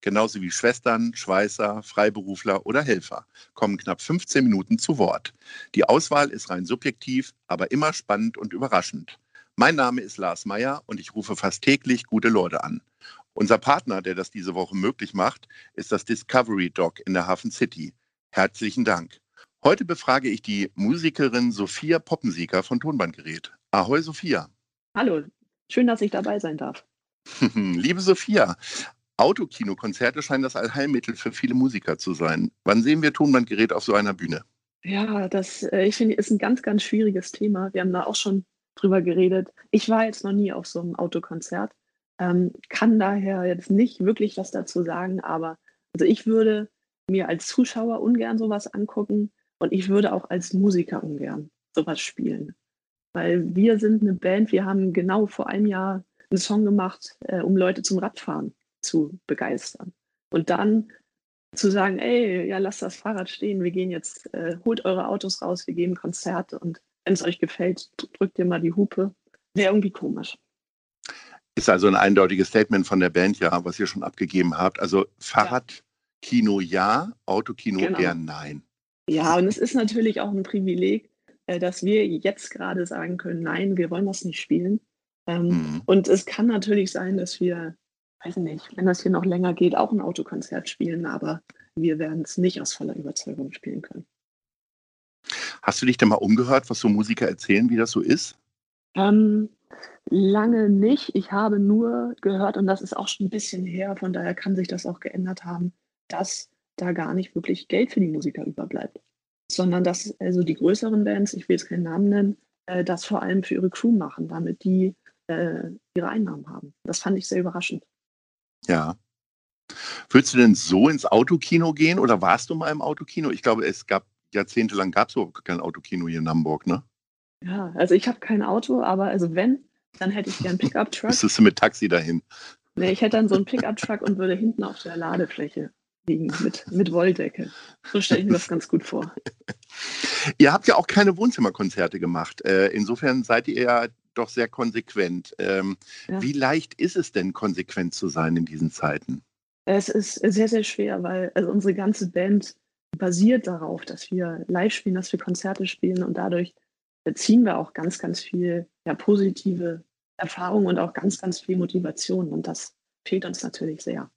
genauso wie Schwestern, Schweißer, Freiberufler oder Helfer, kommen knapp 15 Minuten zu Wort. Die Auswahl ist rein subjektiv, aber immer spannend und überraschend. Mein Name ist Lars Meyer und ich rufe fast täglich gute Leute an. Unser Partner, der das diese Woche möglich macht, ist das Discovery Dog in der Hafen City. Herzlichen Dank. Heute befrage ich die Musikerin Sophia Poppensieger von Tonbandgerät. Ahoi, Sophia. Hallo, schön, dass ich dabei sein darf. Liebe Sophia, Autokinokonzerte scheinen das Allheilmittel für viele Musiker zu sein. Wann sehen wir Tonbandgerät auf so einer Bühne? Ja, das, äh, ich finde, ist ein ganz, ganz schwieriges Thema. Wir haben da auch schon drüber geredet. Ich war jetzt noch nie auf so einem Autokonzert, ähm, kann daher jetzt nicht wirklich was dazu sagen, aber also ich würde mir als Zuschauer ungern sowas angucken und ich würde auch als Musiker ungern sowas spielen. Weil wir sind eine Band, wir haben genau vor einem Jahr einen Song gemacht, äh, um Leute zum Radfahren zu begeistern. Und dann zu sagen, ey, ja, lasst das Fahrrad stehen, wir gehen jetzt, äh, holt eure Autos raus, wir geben Konzerte und wenn es euch gefällt, drückt ihr mal die Hupe. Wäre irgendwie komisch. Ist also ein eindeutiges Statement von der Band, ja, was ihr schon abgegeben habt. Also Fahrradkino ja, Autokino genau. eher nein. Ja, und es ist natürlich auch ein Privileg, äh, dass wir jetzt gerade sagen können, nein, wir wollen das nicht spielen. Ähm, mhm. Und es kann natürlich sein, dass wir weiß nicht, wenn das hier noch länger geht, auch ein Autokonzert spielen, aber wir werden es nicht aus voller Überzeugung spielen können. Hast du dich denn mal umgehört, was so Musiker erzählen, wie das so ist? Ähm, lange nicht. Ich habe nur gehört, und das ist auch schon ein bisschen her, von daher kann sich das auch geändert haben, dass da gar nicht wirklich Geld für die Musiker überbleibt. Sondern dass also die größeren Bands, ich will jetzt keinen Namen nennen, äh, das vor allem für ihre Crew machen, damit die äh, ihre Einnahmen haben. Das fand ich sehr überraschend. Ja. Würdest du denn so ins Autokino gehen oder warst du mal im Autokino? Ich glaube, es gab jahrzehntelang gab es überhaupt kein Autokino hier in Hamburg, ne? Ja, also ich habe kein Auto, aber also wenn, dann hätte ich gern Pickup-Truck. Müsstest du mit Taxi dahin? Nee, ich hätte dann so einen Pickup-Truck und würde hinten auf der Ladefläche liegen mit, mit Wolldecke. So stelle ich mir das ganz gut vor. Ihr habt ja auch keine Wohnzimmerkonzerte gemacht. Äh, insofern seid ihr ja doch sehr konsequent. Ähm, ja. Wie leicht ist es denn, konsequent zu sein in diesen Zeiten? Es ist sehr, sehr schwer, weil also unsere ganze Band basiert darauf, dass wir live spielen, dass wir Konzerte spielen und dadurch ziehen wir auch ganz, ganz viel ja, positive Erfahrung und auch ganz, ganz viel Motivation und das fehlt uns natürlich sehr.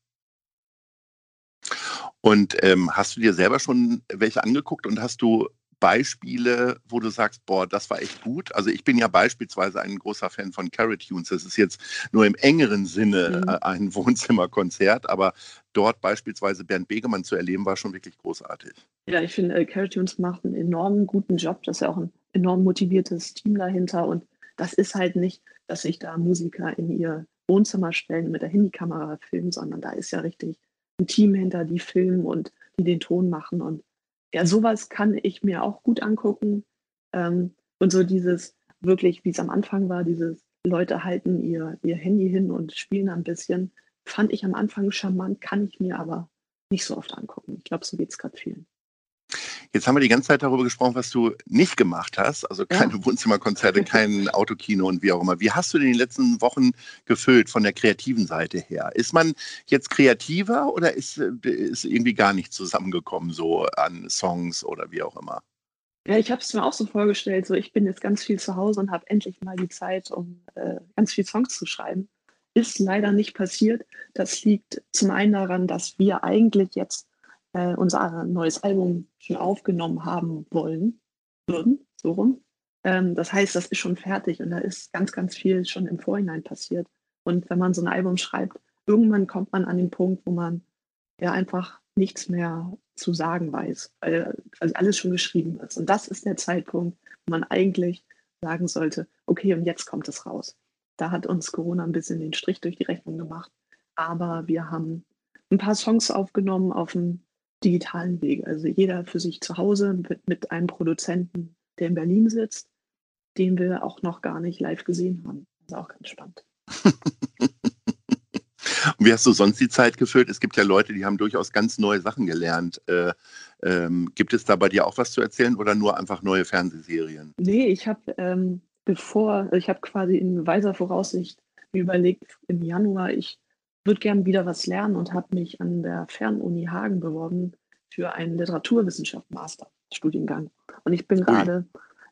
Und ähm, hast du dir selber schon welche angeguckt und hast du Beispiele, wo du sagst, boah, das war echt gut? Also ich bin ja beispielsweise ein großer Fan von Carrot Tunes. Das ist jetzt nur im engeren Sinne mhm. Äh, ein Wohnzimmerkonzert, aber dort beispielsweise Bernd Begemann zu erleben, war schon wirklich großartig. Ja, ich finde, äh, Carrot Tunes macht einen enorm guten Job. Das ist ja auch ein enorm motiviertes Team dahinter. Und das ist halt nicht, dass sich da Musiker in ihr Wohnzimmer stellen und mit der Handykamera filmen, sondern da ist ja richtig ein Team hinter, die filmen und die den Ton machen. Und ja, sowas kann ich mir auch gut angucken. Ähm, und so dieses wirklich, wie es am Anfang war, dieses Leute halten ihr, ihr Handy hin und spielen ein bisschen, fand ich am Anfang charmant, kann ich mir aber nicht so oft angucken. Ich glaube, so geht es gerade vielen. Jetzt haben wir die ganze Zeit darüber gesprochen, was du nicht gemacht hast. Also keine ja. Wohnzimmerkonzerte, kein Autokino und wie auch immer. Wie hast du denn die letzten Wochen gefüllt von der kreativen Seite her? Ist man jetzt kreativer oder ist, ist irgendwie gar nicht zusammengekommen so an Songs oder wie auch immer? Ja, ich habe es mir auch so vorgestellt, so ich bin jetzt ganz viel zu Hause und habe endlich mal die Zeit, um äh, ganz viel Songs zu schreiben. Ist leider nicht passiert. Das liegt zum einen daran, dass wir eigentlich jetzt äh, unser neues Album schon aufgenommen haben wollen, würden, so rum. Ähm, das heißt, das ist schon fertig und da ist ganz, ganz viel schon im Vorhinein passiert. Und wenn man so ein Album schreibt, irgendwann kommt man an den Punkt, wo man ja einfach nichts mehr zu sagen weiß, weil, weil alles schon geschrieben ist. Und das ist der Zeitpunkt, wo man eigentlich sagen sollte, okay, und jetzt kommt es raus. Da hat uns Corona ein bisschen den Strich durch die Rechnung gemacht. Aber wir haben ein paar Songs aufgenommen auf dem digitalen Wege. Also jeder für sich zu Hause mit, mit einem Produzenten, der in Berlin sitzt, den wir auch noch gar nicht live gesehen haben. Das ist auch ganz spannend. Und wie hast du sonst die Zeit gefüllt? Es gibt ja Leute, die haben durchaus ganz neue Sachen gelernt. Äh, ähm, gibt es da bei dir auch was zu erzählen oder nur einfach neue Fernsehserien? Nee, ich habe ähm, bevor, ich habe quasi in weiser Voraussicht überlegt, im Januar, ich würde gern wieder was lernen und habe mich an der Fernuni Hagen beworben für einen Literaturwissenschaft-Master-Studiengang. Und ich bin gerade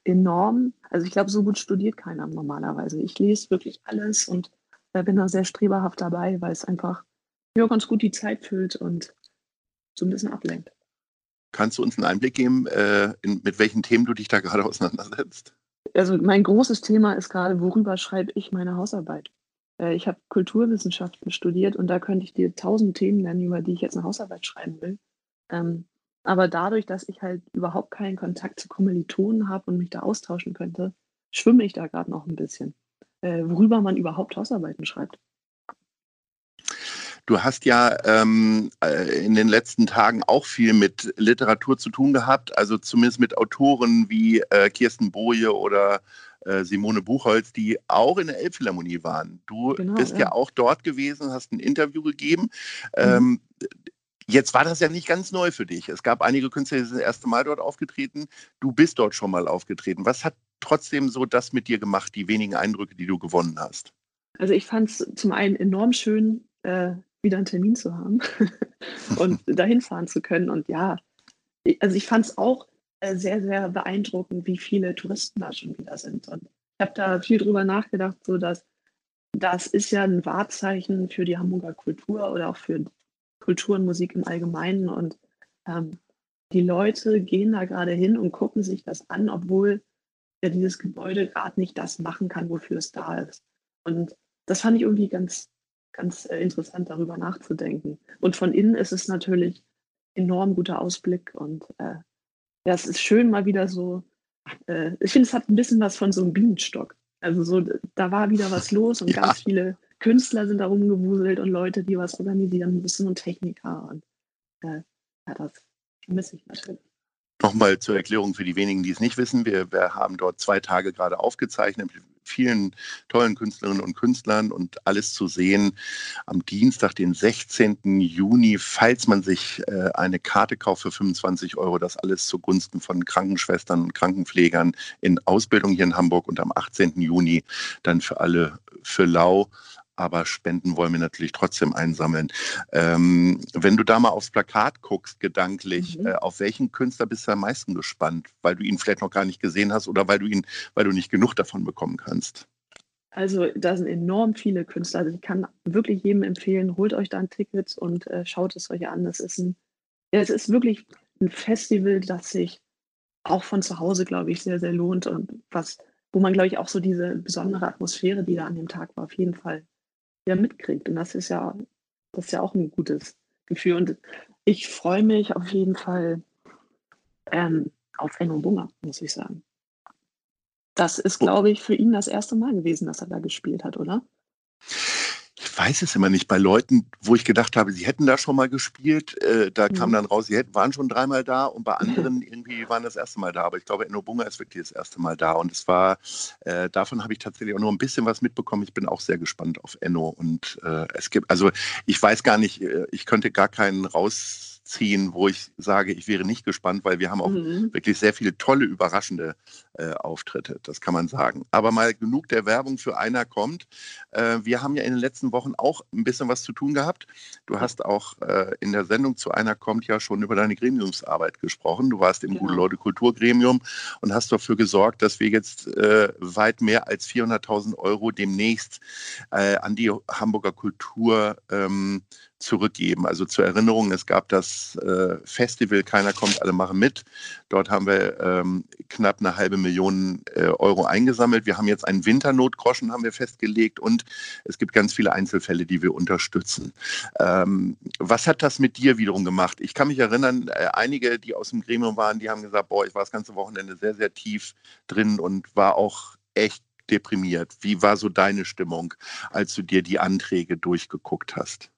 enorm, also ich glaube, so gut studiert keiner normalerweise. Ich lese wirklich alles und äh, bin da sehr streberhaft dabei, weil es einfach ja, ganz gut die Zeit füllt und so ein bisschen ablenkt. Kannst du uns einen Einblick geben, äh, in, mit welchen Themen du dich da gerade auseinandersetzt? Also mein großes Thema ist gerade, worüber schreibe ich meine Hausarbeit? Äh, ich habe Kulturwissenschaften studiert und da könnte ich dir tausend Themen nennen, über die ich jetzt eine Hausarbeit schreiben will. Ähm, aber dadurch, dass ich halt überhaupt keinen Kontakt zu Kommilitonen habe und mich da austauschen könnte, schwimme ich da gerade noch ein bisschen, äh, worüber man überhaupt Hausarbeiten schreibt. Du hast ja ähm, äh, in den letzten Tagen auch viel mit Literatur zu tun gehabt, also zumindest mit Autoren wie äh, Kirsten Boje oder äh, Simone Buchholz, die auch in der Elbphilharmonie waren. Du genau, bist ja. ja. auch dort gewesen, hast ein Interview gegeben. Mhm. Ähm, Jetzt war das ja nicht ganz neu für dich. Es gab einige Künstler, die sind das erste Mal dort aufgetreten. Du bist dort schon mal aufgetreten. Was hat trotzdem so das mit dir gemacht, die wenigen Eindrücke, die du gewonnen hast? Also ich fand es zum einen enorm schön, äh, wieder einen Termin zu haben und dahin fahren zu können. Und ja, also ich fand es auch äh, sehr, sehr beeindruckend, wie viele Touristen da schon wieder sind. Und ich habe da viel drüber nachgedacht, so dass das ist ja ein Wahrzeichen für die Hamburger Kultur oder auch für Kultur und Musik im Allgemeinen. Und ähm, die Leute gehen da gerade hin und gucken sich das an, obwohl ja dieses Gebäude gerade nicht das machen kann, wofür es da ist. Und das fand ich irgendwie ganz, ganz äh, interessant, darüber nachzudenken. Und von innen ist es natürlich enorm guter Ausblick und äh, ja, es ist schön mal wieder so. Äh, ich finde, es hat ein bisschen was von so einem Bienenstock. Also so, da war wieder was los und ja. ganz viele Künstler sind da rumgewuselt und Leute, die was organisieren müssen und Techniker. Und äh, ja, das vermisse ich natürlich. Nochmal zur Erklärung für die wenigen, die es nicht wissen. Wir, wir haben dort zwei Tage gerade aufgezeichnet mit vielen tollen Künstlerinnen und Künstlern und alles zu sehen am Dienstag, den 16. Juni, falls man sich äh, eine Karte kauft für 25 Euro. Das alles zugunsten von Krankenschwestern und Krankenpflegern in Ausbildung hier in Hamburg und am 18. Juni dann für alle für Lau aber Spenden wollen wir natürlich trotzdem einsammeln. Ähm, wenn du da mal aufs Plakat guckst, gedanklich, mhm. äh, auf welchen Künstler bist du am meisten gespannt? Weil du ihn vielleicht noch gar nicht gesehen hast oder weil du ihn, weil du nicht genug davon bekommen kannst? Also da sind enorm viele Künstler. Also ich kann wirklich jedem empfehlen, holt euch da ein Ticket und äh, schaut es euch an. Es ist ein, es ist wirklich ein Festival, das sich auch von zu Hause, glaube ich, sehr, sehr lohnt und was, wo man, glaube ich, auch so diese besondere Atmosphäre, die da an dem Tag war, auf jeden Fall ja mitkriegt. Und das ist ja, das ist ja auch ein gutes Gefühl. Und ich freue mich auf jeden Fall ähm, auf Enno Bunger, muss ich sagen. Das ist, glaube ich, für ihn das erste Mal gewesen, dass er da gespielt hat, oder? Ich weiß es immer nicht, bei Leuten, wo ich gedacht habe, sie hätten da schon mal gespielt, äh, da mhm. kam dann raus, sie hätten, waren schon dreimal da und bei anderen irgendwie waren das erste Mal da. Aber ich glaube, Enno Bunga ist wirklich das erste Mal da. Und es war, äh, davon habe ich tatsächlich auch nur ein bisschen was mitbekommen. Ich bin auch sehr gespannt auf Enno. Und äh, es gibt, also ich weiß gar nicht, äh, ich könnte gar keinen raus ziehen, wo ich sage, ich wäre nicht gespannt, weil wir haben auch mhm. wirklich sehr viele tolle, überraschende äh, Auftritte, das kann man sagen. Aber mal genug der Werbung für einer kommt. Äh, wir haben ja in den letzten Wochen auch ein bisschen was zu tun gehabt. Du hast auch äh, in der Sendung zu einer kommt ja schon über deine Gremiumsarbeit gesprochen. Du warst im genau. Gute Leute Kulturgremium und hast dafür gesorgt, dass wir jetzt äh, weit mehr als 400.000 Euro demnächst äh, an die Hamburger Kultur ähm, zurückgeben. Also zur Erinnerung, es gab das äh, Festival Keiner kommt, alle machen mit. Dort haben wir ähm, knapp eine halbe Million äh, Euro eingesammelt. Wir haben jetzt einen Winternotgroschen haben wir festgelegt und es gibt ganz viele Einzelfälle, die wir unterstützen. Ähm, was hat das mit dir wiederum gemacht? Ich kann mich erinnern, äh, einige, die aus dem Gremium waren, die haben gesagt, boah, ich war das ganze Wochenende sehr, sehr tief drin und war auch echt deprimiert. Wie war so deine Stimmung, als du dir die Anträge durchgeguckt hast?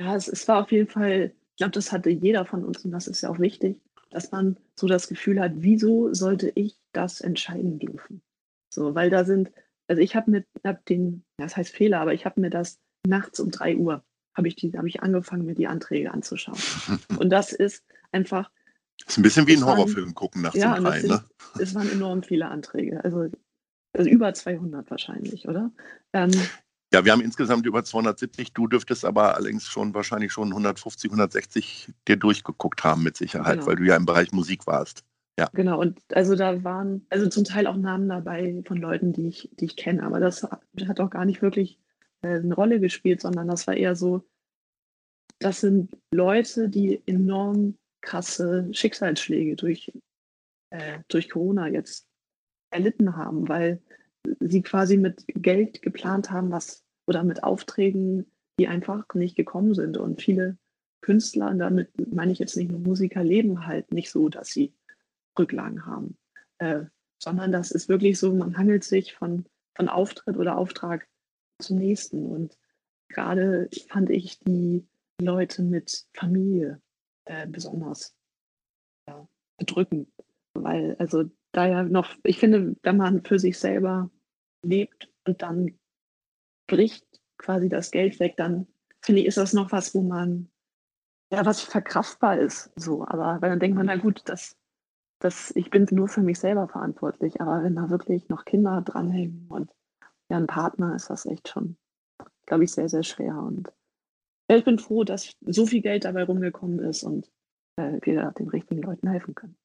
Ja, es, es war auf jeden Fall ich glaube, das hatte jeder von uns und das ist ja auch wichtig, dass man so das Gefühl hat, wieso sollte ich das entscheiden dürfen? So, weil da sind, also ich habe mir hab den, das heißt Fehler, aber ich habe mir das nachts um drei Uhr habe ich die, habe ich angefangen, mir die Anträge anzuschauen. Und das ist einfach. Das ist ein bisschen wie ein Horrorfilm waren, gucken nachts ja, um drei, sind, ne? Es waren enorm viele Anträge, also, also über 200 wahrscheinlich, oder? Ähm, ja, wir haben insgesamt über 270. Du dürftest aber allerdings schon wahrscheinlich schon 150, 160 dir durchgeguckt haben mit Sicherheit, genau. weil du ja im Bereich Musik warst. Ja. Genau, und also da waren, also zum Teil auch Namen dabei von Leuten, die ich, die ich kenne, aber das hat auch gar nicht wirklich äh, eine Rolle gespielt, sondern das war eher so, das sind Leute, die enorm krasse Schicksalsschläge durch, äh, durch Corona jetzt erlitten haben, weil sie quasi mit Geld geplant haben, was oder mit Aufträgen, die einfach nicht gekommen sind. Und viele Künstler, und damit meine ich jetzt nicht nur Musiker, leben halt nicht so, dass sie Rücklagen haben, äh, sondern das ist wirklich so, man hangelt sich von, von Auftritt oder Auftrag zum nächsten. Und gerade fand ich die Leute mit Familie äh, besonders ja, bedrückend, weil also da ja noch, ich finde, wenn man für sich selber lebt und dann bricht quasi das Geld weg, dann finde ich, ist das noch was, wo man, ja, was verkraftbar ist, so. Aber weil dann denkt man, na gut, das, das, ich bin nur für mich selber verantwortlich. Aber wenn da wirklich noch Kinder dranhängen und ja, ein Partner, ist das echt schon, glaube ich, sehr, sehr schwer. Und ja, ich bin froh, dass so viel Geld dabei rumgekommen ist und äh, wir den richtigen Leuten helfen können.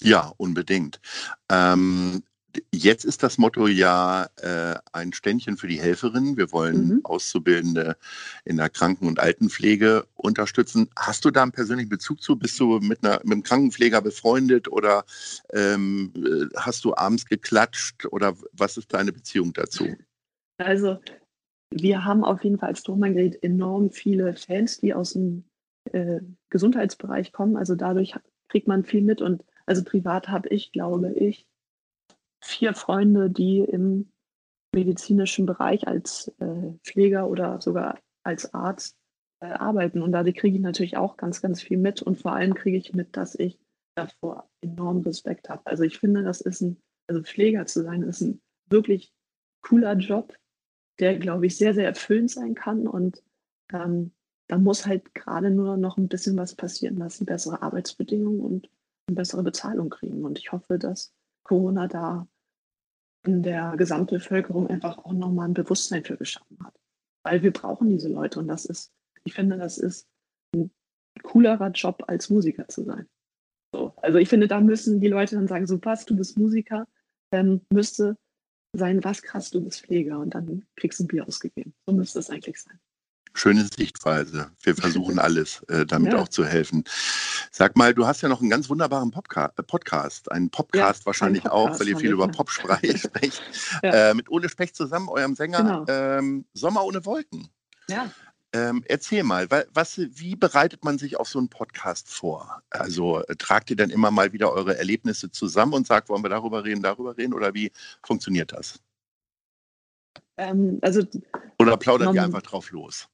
Ja, unbedingt. Ähm, Jetzt ist das Motto ja äh, ein Ständchen für die Helferin. Wir wollen mhm. Auszubildende in der Kranken- und Altenpflege unterstützen. Hast du da einen persönlichen Bezug zu? Bist du mit, einer, mit einem Krankenpfleger befreundet oder ähm, äh, hast du abends geklatscht oder was ist deine Beziehung dazu? Also, wir haben auf jeden Fall als Tonbandgerät enorm viele Fans, die aus dem äh, Gesundheitsbereich kommen. Also dadurch kriegt man viel mit und also privat habe ich, glaube ich, vier Freunde, die im medizinischen Bereich als äh, Pfleger oder sogar als Arzt äh, arbeiten. Und dadurch kriege ich natürlich auch ganz, ganz viel mit. Und vor allem kriege ich mit, dass ich davor enorm Respekt habe. Also ich finde, das ist ein, also Pfleger zu sein, ist ein wirklich cooler Job, der, glaube ich, sehr, sehr erfüllend sein kann. Und ähm, da muss halt gerade nur noch ein bisschen was passieren, dass sie bessere Arbeitsbedingungen und eine bessere Bezahlung kriegen. Und ich hoffe, dass Corona da in der Gesamtbevölkerung einfach auch nochmal ein Bewusstsein für geschaffen hat. Weil wir brauchen diese Leute und das ist, ich finde, das ist ein coolerer Job als Musiker zu sein. So, also ich finde, da müssen die Leute dann sagen, so was, du bist Musiker, ähm, müsste sein, was krass, du bist Pfleger und dann kriegst du ein Bier ausgegeben. So müsste es eigentlich sein. Schöne Sichtweise. Wir versuchen alles, äh, damit ja. auch zu helfen. Sag mal, du hast ja noch einen ganz wunderbaren Popca äh, Podcast, einen Popcast ja, wahrscheinlich Podcast auch, weil ihr viel über Pop sprecht. ja. äh, mit Ole Specht zusammen, eurem Sänger genau. ähm, Sommer ohne Wolken. Ja. Ähm, erzähl mal, was, wie bereitet man sich auf so einen Podcast vor? Also äh, tragt ihr dann immer mal wieder eure Erlebnisse zusammen und sagt, wollen wir darüber reden, darüber reden oder wie funktioniert das? Ähm, also, oder plaudert ihr einfach drauf los?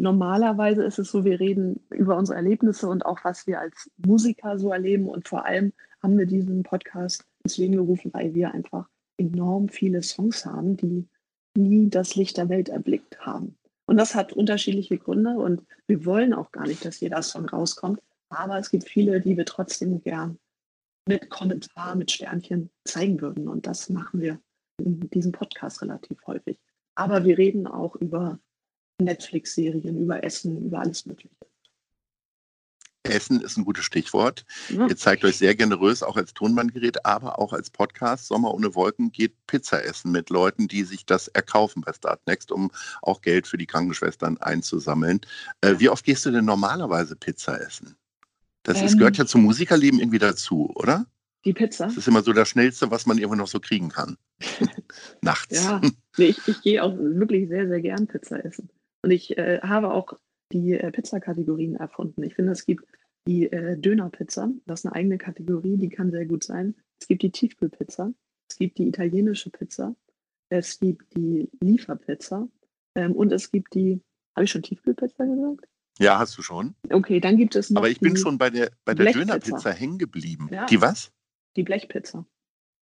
Normalerweise ist es so, wir reden über unsere Erlebnisse und auch was wir als Musiker so erleben. Und vor allem haben wir diesen Podcast ins Leben gerufen, weil wir einfach enorm viele Songs haben, die nie das Licht der Welt erblickt haben. Und das hat unterschiedliche Gründe und wir wollen auch gar nicht, dass jeder Song rauskommt. Aber es gibt viele, die wir trotzdem gern mit Kommentar, mit Sternchen zeigen würden. Und das machen wir in diesem Podcast relativ häufig. Aber wir reden auch über Netflix-Serien, über Essen, über alles Mögliche. Essen ist ein gutes Stichwort. Ja. Ihr zeigt euch sehr generös, auch als Tonbandgerät, aber auch als Podcast. Sommer ohne Wolken geht Pizza essen mit Leuten, die sich das erkaufen bei Startnext, um auch Geld für die Krankenschwestern einzusammeln. Äh, wie oft gehst du denn normalerweise Pizza essen? Das ähm, ist, gehört ja zum Musikerleben irgendwie dazu, oder? Die Pizza? Das ist immer so das Schnellste, was man irgendwo noch so kriegen kann. Nachts. Ja, nee, ich, ich gehe auch wirklich sehr, sehr gern Pizza essen. Und ich äh, habe auch die äh, Pizza-Kategorien erfunden. Ich finde, es gibt die äh, Dönerpizza, das ist eine eigene Kategorie, die kann sehr gut sein. Es gibt die Tiefkühlpizza, es gibt die italienische Pizza, es gibt die Lieferpizza ähm, und es gibt die, habe ich schon Tiefkühlpizza gesagt? Ja, hast du schon. Okay, dann gibt es noch Aber ich bin schon bei der, bei der. Dönerpizza hängen geblieben. Ja. Die was? die Blechpizza.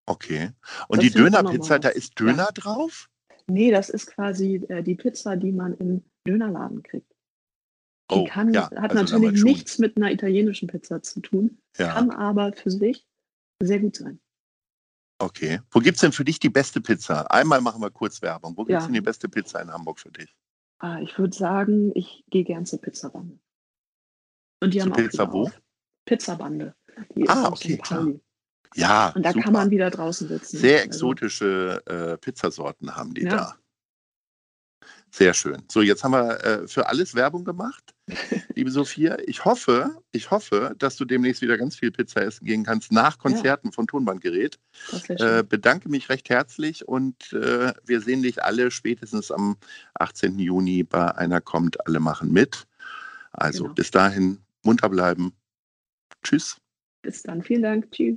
Okay. Und Das die Dönerpizza, da ist Döner drauf? Nee, das ist quasi äh, die Pizza, die man im Dönerladen kriegt. Die Oh, kann, ja, hat also natürlich nichts mit einer italienischen Pizza zu tun, Ja. kann aber für sich sehr gut sein. Okay. Wo gibt es denn für dich die beste Pizza? Einmal machen wir kurz Werbung. Wo gibt es Ja. denn die beste Pizza in Hamburg für dich? Ah, ich würde sagen, ich gehe gern zur Pizzabande. Und die Zur haben auch Pizza wieder wo? auf. Pizzabande. Die Ah, okay. Ja, Und da super. kann man wieder draußen sitzen. Sehr Also, exotische äh, Pizzasorten haben die Ja. da. Sehr schön. So, jetzt haben wir äh, für alles Werbung gemacht, liebe Sophia. Ich hoffe, ich hoffe, dass du demnächst wieder ganz viel Pizza essen gehen kannst nach Konzerten von Tonbandgerät. Äh, bedanke mich recht herzlich und äh, wir sehen dich alle spätestens am 18. Juni bei einer kommt, alle machen mit. Also Genau. bis dahin munter bleiben. Tschüss. Bis dann. Vielen Dank. Tschüss.